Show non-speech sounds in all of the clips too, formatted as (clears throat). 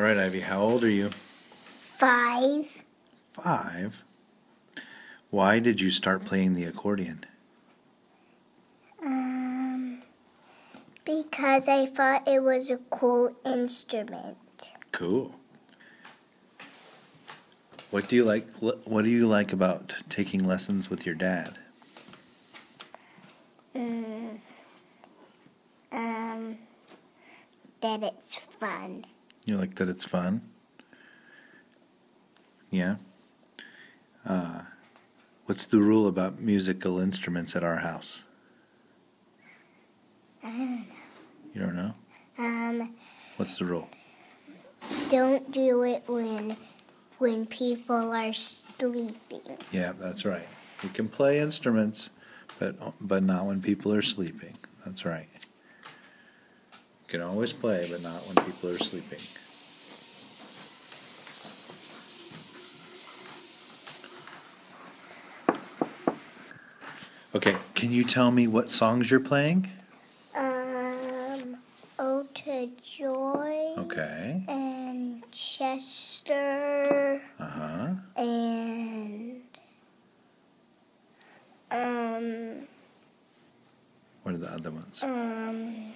All right, Ivy, how old are you? Five. Five. Why did you start playing the accordion? Um, because I thought it was a cool instrument. Cool. What do you like what do you like about taking lessons with your dad? Mm, um, that it's fun. You like that it's fun? Yeah. Uh, what's the rule about musical instruments at our house? I don't know. You don't know? Um, What's the rule? don't do it when when people are sleeping. Yeah, that's right. You can play instruments, but but not when people are sleeping. That's right. You can always play, but not when people are sleeping. Okay, can you tell me what songs you're playing? Um, Ode to Joy. Okay. And Chester. Uh huh. And um What are the other ones? um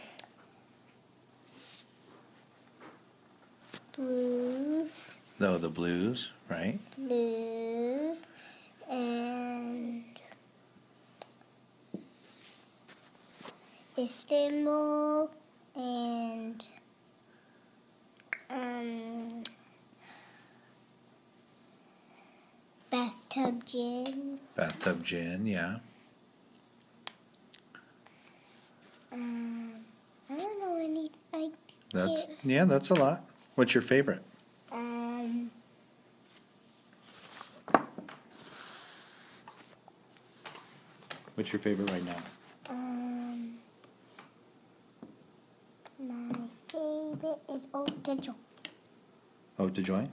blues, Oh, the blues, right? blues, and Istanbul, and um bathtub gin. Bathtub gin, yeah. Um, I don't know any. I That's yeah, that's a lot. What's your favorite? Um, What's your favorite right now? um, my favorite is Ode to Joy. Oh, to join?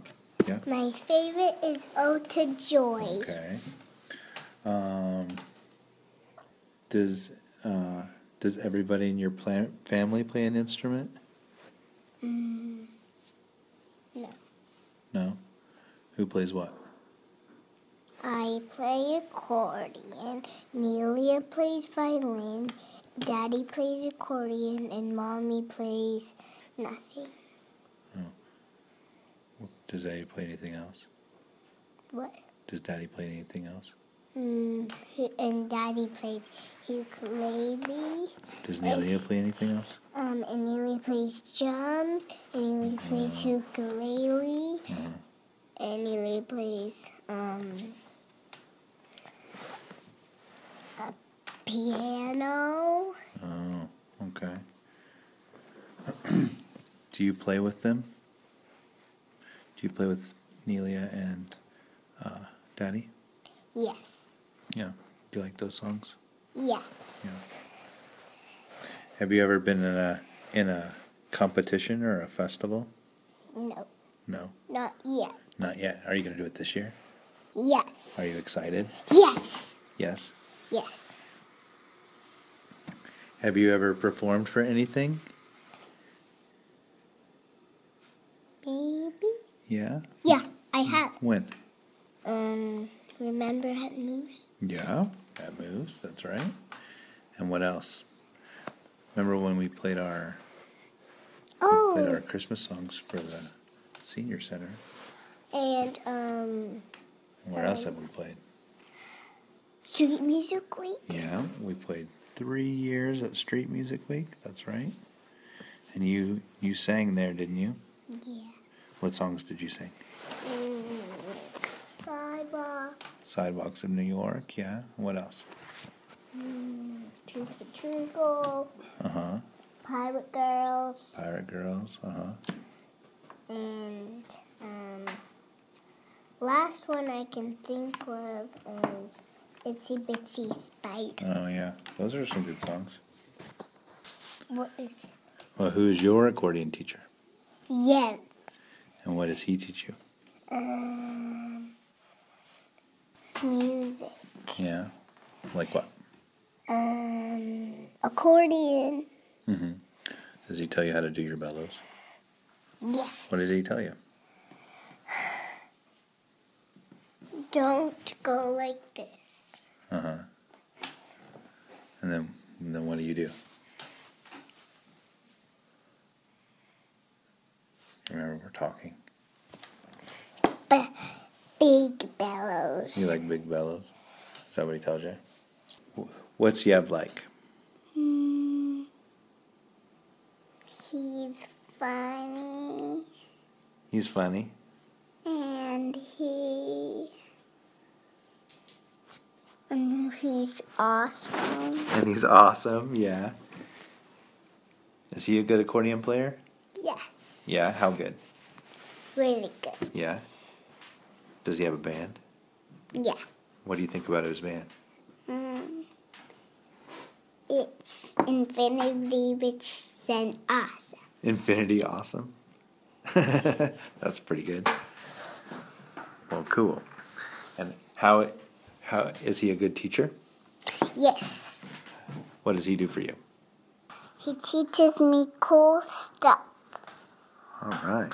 Yeah. My favorite is Ode to Joy. Okay. Um, does uh, does everybody in your pla- family play an instrument? Mm, no. No. Who plays what? I play accordion. Nelia plays violin. Daddy plays accordion, and mommy plays nothing. Oh. Does Daddy play anything else? What? Does Daddy play anything else? Mm, and Daddy plays ukulele. Does Nelia play anything else? Um, and Neely plays drums, and Neely plays ukulele, Uh-huh. Neely plays um a piano. Oh, okay. (clears throat) Do you play with them? Do you play with Nelia and uh, Daddy? Yes, Yeah. Do you like those songs? yes. Yeah. Have you ever been in a in a competition or a festival? No, No, not yet. not yet. Are you going to do it this year? Yes. Are you excited? Yes. Yes. Yes. Have you ever performed for anything? Maybe. Yeah. Yeah, I have. When? Um, remember at Moose? Yeah, that moves. That's right. And what else? Remember when we played our we played our Oh, Christmas songs for the senior center? and um, Where else have we played? Street Music Week. Yeah, we played three years at Street Music Week. That's right. And you you sang there, didn't you? Yeah. What songs did you sing? Mm, sidewalk. Sidewalks of New York. Yeah. What else? Mm, Twinkle Twinkle. Uh huh. Pirate Girls. Pirate Girls. Uh huh. And um, last one I can think of is Itsy Bitsy Spider. Oh yeah, those are some good songs. What is Well, who is your accordion teacher? Yeah. And what does he teach you? Um, music. Yeah. Like what? Um, accordion. Mm-hmm. Does he tell you how to do your bellows? Yes. What did he tell you? Don't go like this. Uh huh. And then, and then what do you do? Remember, we're talking. B- big bellows. You like big bellows? Is that what he tells you? What's Yev like? Hmm. He's funny He's funny. and he and he's awesome. And he's awesome, yeah. Is he a good accordion player? Yes, Yeah, how good? really good. Yeah. Does he have a band? Yeah. What do you think about his band? Um, it's infinity which and awesome. Infinity Awesome. (laughs) That's pretty good. Well, cool. And how how is he a good teacher? Yes. What does he do for you? He teaches me cool stuff. All right.